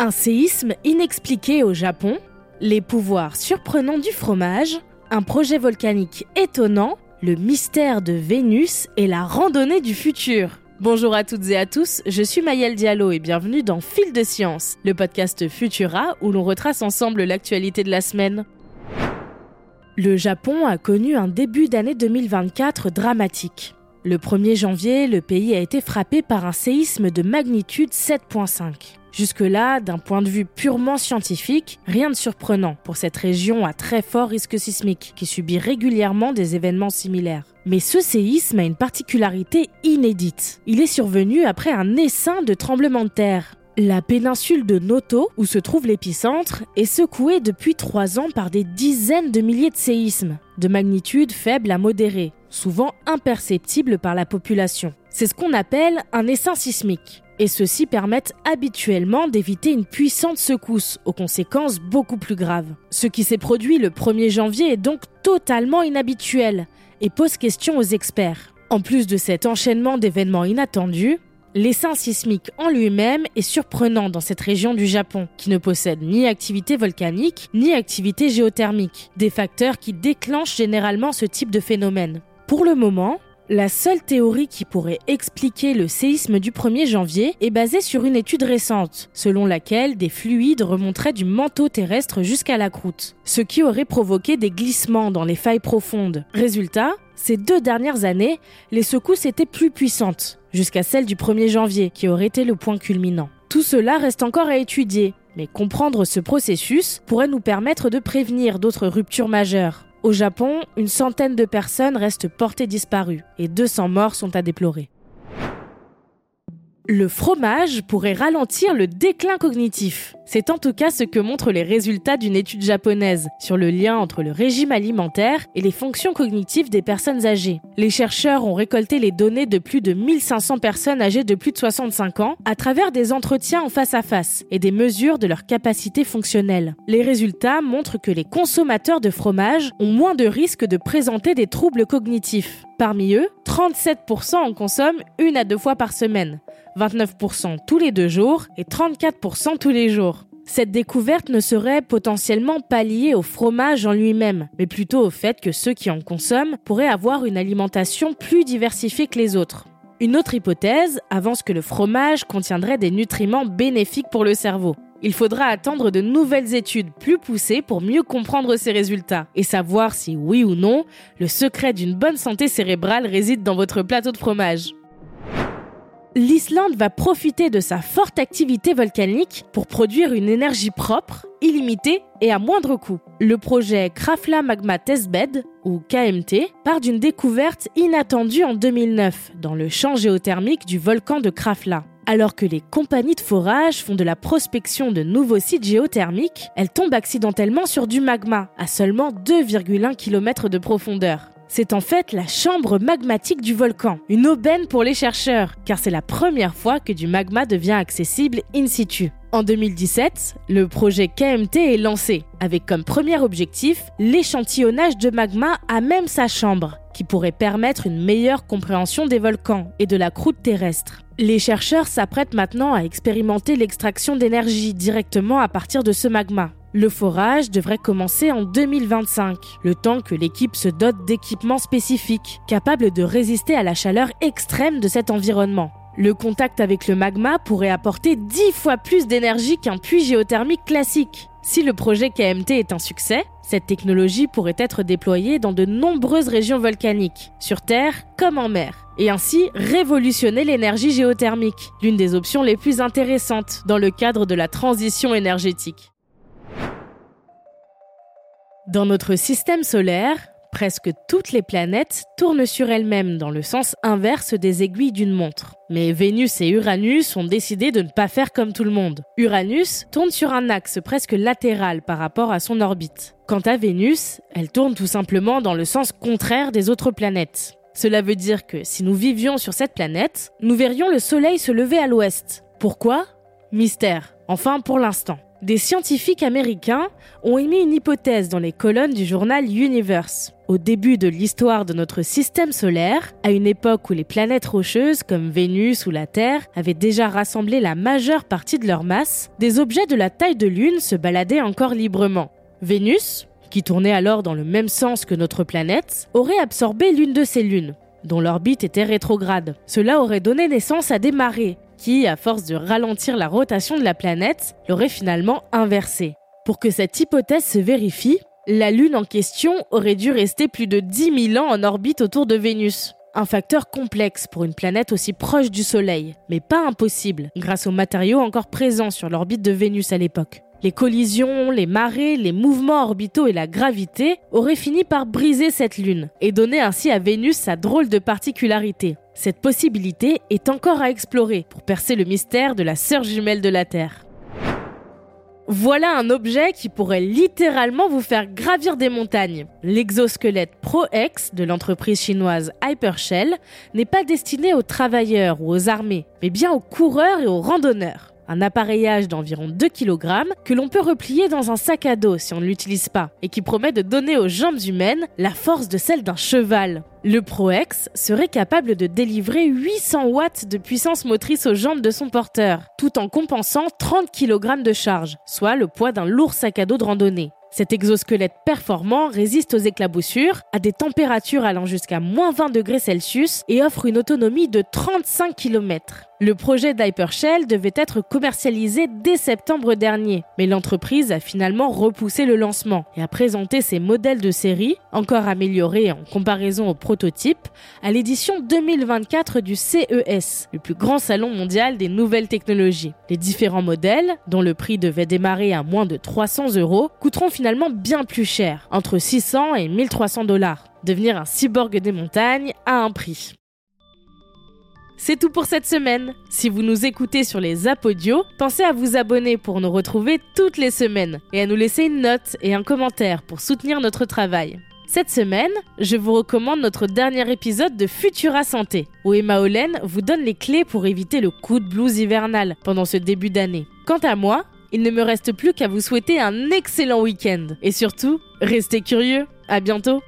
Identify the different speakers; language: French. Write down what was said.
Speaker 1: Un séisme inexpliqué au Japon, les pouvoirs surprenants du fromage, un projet volcanique étonnant, le mystère de Vénus et la randonnée du futur. Bonjour à toutes et à tous, je suis Mayel Diallo et bienvenue dans Fil de Science, le podcast Futura où l'on retrace ensemble l'actualité de la semaine. Le Japon a connu un début d'année 2024 dramatique. Le 1er janvier, le pays a été frappé par un séisme de magnitude 7.5. Jusque-là, d'un point de vue purement scientifique, rien de surprenant pour cette région à très fort risque sismique qui subit régulièrement des événements similaires. Mais ce séisme a une particularité inédite. Il est survenu après un essaim de tremblements de terre. La péninsule de Noto, où se trouve l'épicentre, est secouée depuis trois ans par des dizaines de milliers de séismes, de magnitude faible à modérée, souvent imperceptibles par la population. C'est ce qu'on appelle un essaim sismique et ceux-ci permettent habituellement d'éviter une puissante secousse aux conséquences beaucoup plus graves. Ce qui s'est produit le 1er janvier est donc totalement inhabituel et pose question aux experts. En plus de cet enchaînement d'événements inattendus, l'essaim sismique en lui-même est surprenant dans cette région du Japon, qui ne possède ni activité volcanique ni activité géothermique, des facteurs qui déclenchent généralement ce type de phénomène. Pour le moment, la seule théorie qui pourrait expliquer le séisme du 1er janvier est basée sur une étude récente, selon laquelle des fluides remonteraient du manteau terrestre jusqu'à la croûte, ce qui aurait provoqué des glissements dans les failles profondes. Résultat, ces deux dernières années, les secousses étaient plus puissantes, jusqu'à celle du 1er janvier, qui aurait été le point culminant. Tout cela reste encore à étudier, mais comprendre ce processus pourrait nous permettre de prévenir d'autres ruptures majeures. Au Japon, une centaine de personnes restent portées disparues et 200 morts sont à déplorer. Le fromage pourrait ralentir le déclin cognitif. C'est en tout cas ce que montrent les résultats d'une étude japonaise sur le lien entre le régime alimentaire et les fonctions cognitives des personnes âgées. Les chercheurs ont récolté les données de plus de 1500 personnes âgées de plus de 65 ans à travers des entretiens en face à face et des mesures de leur capacité fonctionnelle. Les résultats montrent que les consommateurs de fromage ont moins de risques de présenter des troubles cognitifs. Parmi eux, 37% en consomment une à deux fois par semaine, 29% tous les deux jours et 34% tous les jours. Cette découverte ne serait potentiellement pas liée au fromage en lui-même, mais plutôt au fait que ceux qui en consomment pourraient avoir une alimentation plus diversifiée que les autres. Une autre hypothèse avance que le fromage contiendrait des nutriments bénéfiques pour le cerveau. Il faudra attendre de nouvelles études plus poussées pour mieux comprendre ces résultats et savoir si oui ou non le secret d'une bonne santé cérébrale réside dans votre plateau de fromage. L'Islande va profiter de sa forte activité volcanique pour produire une énergie propre, illimitée et à moindre coût. Le projet Krafla Magma Testbed, ou KMT, part d'une découverte inattendue en 2009 dans le champ géothermique du volcan de Krafla. Alors que les compagnies de forage font de la prospection de nouveaux sites géothermiques, elles tombent accidentellement sur du magma à seulement 2,1 km de profondeur. C'est en fait la chambre magmatique du volcan, une aubaine pour les chercheurs, car c'est la première fois que du magma devient accessible in situ. En 2017, le projet KMT est lancé, avec comme premier objectif l'échantillonnage de magma à même sa chambre, qui pourrait permettre une meilleure compréhension des volcans et de la croûte terrestre. Les chercheurs s'apprêtent maintenant à expérimenter l'extraction d'énergie directement à partir de ce magma. Le forage devrait commencer en 2025, le temps que l'équipe se dote d'équipements spécifiques, capables de résister à la chaleur extrême de cet environnement. Le contact avec le magma pourrait apporter 10 fois plus d'énergie qu'un puits géothermique classique. Si le projet KMT est un succès, cette technologie pourrait être déployée dans de nombreuses régions volcaniques, sur Terre comme en mer, et ainsi révolutionner l'énergie géothermique, l'une des options les plus intéressantes dans le cadre de la transition énergétique. Dans notre système solaire, presque toutes les planètes tournent sur elles-mêmes dans le sens inverse des aiguilles d'une montre. Mais Vénus et Uranus ont décidé de ne pas faire comme tout le monde. Uranus tourne sur un axe presque latéral par rapport à son orbite. Quant à Vénus, elle tourne tout simplement dans le sens contraire des autres planètes. Cela veut dire que si nous vivions sur cette planète, nous verrions le Soleil se lever à l'ouest. Pourquoi? Mystère. Enfin pour l'instant. Des scientifiques américains ont émis une hypothèse dans les colonnes du journal Universe. Au début de l'histoire de notre système solaire, à une époque où les planètes rocheuses comme Vénus ou la Terre avaient déjà rassemblé la majeure partie de leur masse, des objets de la taille de Lune se baladaient encore librement. Vénus, qui tournait alors dans le même sens que notre planète, aurait absorbé l'une de ces lunes, dont l'orbite était rétrograde. Cela aurait donné naissance à des marées, qui, à force de ralentir la rotation de la planète, l'auraient finalement inversée. Pour que cette hypothèse se vérifie, la Lune en question aurait dû rester plus de 10 000 ans en orbite autour de Vénus. Un facteur complexe pour une planète aussi proche du Soleil, mais pas impossible, grâce aux matériaux encore présents sur l'orbite de Vénus à l'époque. Les collisions, les marées, les mouvements orbitaux et la gravité auraient fini par briser cette lune et donner ainsi à Vénus sa drôle de particularité. Cette possibilité est encore à explorer pour percer le mystère de la sœur jumelle de la Terre. Voilà un objet qui pourrait littéralement vous faire gravir des montagnes. L'exosquelette ProX de l'entreprise chinoise Hypershell n'est pas destiné aux travailleurs ou aux armées, mais bien aux coureurs et aux randonneurs un appareillage d'environ 2 kg que l'on peut replier dans un sac à dos si on ne l'utilise pas, et qui promet de donner aux jambes humaines la force de celle d'un cheval. Le ProX serait capable de délivrer 800 watts de puissance motrice aux jambes de son porteur, tout en compensant 30 kg de charge, soit le poids d'un lourd sac à dos de randonnée. Cet exosquelette performant résiste aux éclaboussures, à des températures allant jusqu'à moins 20 degrés Celsius et offre une autonomie de 35 km. Le projet d'Hypershell devait être commercialisé dès septembre dernier, mais l'entreprise a finalement repoussé le lancement et a présenté ses modèles de série, encore améliorés en comparaison au prototype, à l'édition 2024 du CES, le plus grand salon mondial des nouvelles technologies. Les différents modèles, dont le prix devait démarrer à moins de 300 euros, coûteront finalement bien plus cher, entre 600 et 1300 dollars. Devenir un cyborg des montagnes a un prix. C'est tout pour cette semaine. Si vous nous écoutez sur les apodios, pensez à vous abonner pour nous retrouver toutes les semaines et à nous laisser une note et un commentaire pour soutenir notre travail. Cette semaine, je vous recommande notre dernier épisode de Futura Santé, où Emma Hollen vous donne les clés pour éviter le coup de blues hivernal pendant ce début d'année. Quant à moi, il ne me reste plus qu'à vous souhaiter un excellent week-end. Et surtout, restez curieux. À bientôt!